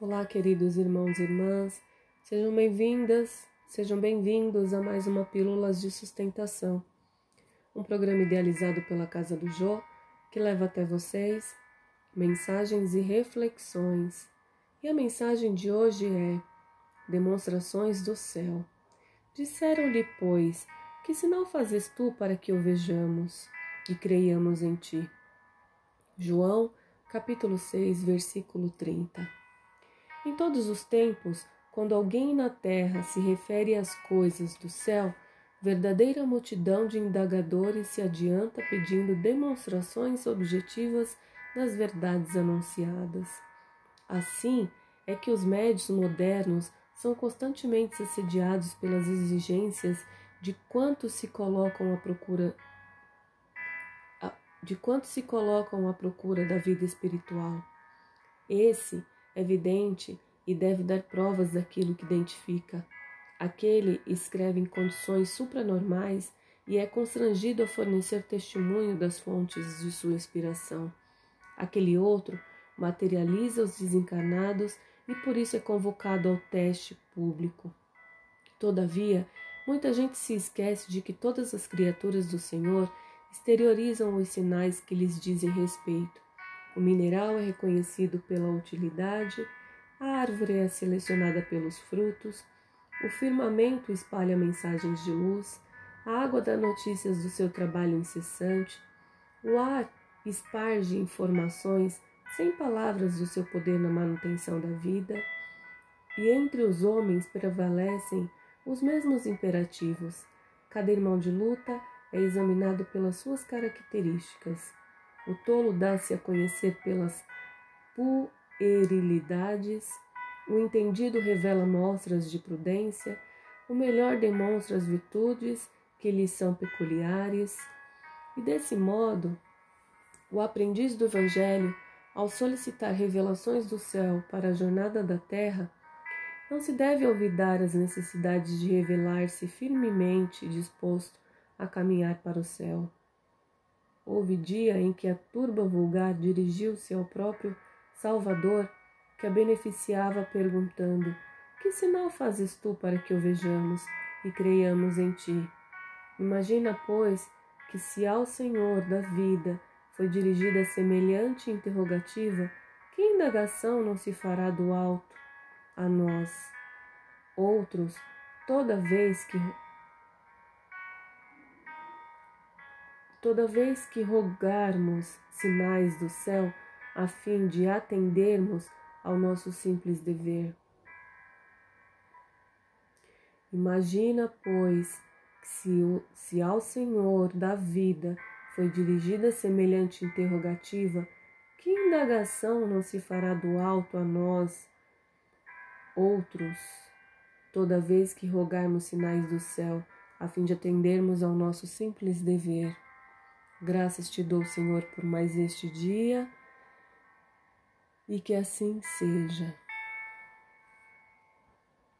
Olá, queridos irmãos e irmãs, sejam bem-vindas, sejam bem-vindos a mais uma Pílulas de Sustentação, um programa idealizado pela Casa do Jô que leva até vocês mensagens e reflexões. E a mensagem de hoje é: Demonstrações do céu. Disseram-lhe, pois, que sinal fazes tu para que o vejamos e creiamos em ti? João, capítulo 6, versículo 30. Em todos os tempos, quando alguém na terra se refere às coisas do céu, verdadeira multidão de indagadores se adianta pedindo demonstrações objetivas das verdades anunciadas. Assim é que os médios modernos são constantemente assediados pelas exigências de quanto se colocam à procura de quanto se colocam à procura da vida espiritual. Esse evidente e deve dar provas daquilo que identifica. Aquele escreve em condições supranormais e é constrangido a fornecer testemunho das fontes de sua inspiração. Aquele outro materializa os desencarnados e por isso é convocado ao teste público. Todavia, muita gente se esquece de que todas as criaturas do Senhor exteriorizam os sinais que lhes dizem respeito. O mineral é reconhecido pela utilidade, a árvore é selecionada pelos frutos, o firmamento espalha mensagens de luz, a água dá notícias do seu trabalho incessante, o ar esparge informações sem palavras do seu poder na manutenção da vida, e entre os homens prevalecem os mesmos imperativos. Cada irmão de luta é examinado pelas suas características o tolo dá-se a conhecer pelas puerilidades, o entendido revela mostras de prudência, o melhor demonstra as virtudes que lhe são peculiares, e desse modo, o aprendiz do Evangelho, ao solicitar revelações do céu para a jornada da terra, não se deve olvidar as necessidades de revelar-se firmemente disposto a caminhar para o céu. Houve dia em que a turba vulgar dirigiu-se ao próprio Salvador, que a beneficiava, perguntando: Que sinal fazes tu para que o vejamos e creiamos em ti? Imagina, pois, que se ao Senhor da vida foi dirigida semelhante interrogativa, que indagação não se fará do alto a nós? Outros, toda vez que Toda vez que rogarmos sinais do céu, a fim de atendermos ao nosso simples dever. Imagina, pois, se, se ao Senhor da vida foi dirigida semelhante interrogativa, que indagação não se fará do alto a nós, outros, toda vez que rogarmos sinais do céu, a fim de atendermos ao nosso simples dever? Graças te dou, Senhor, por mais este dia e que assim seja.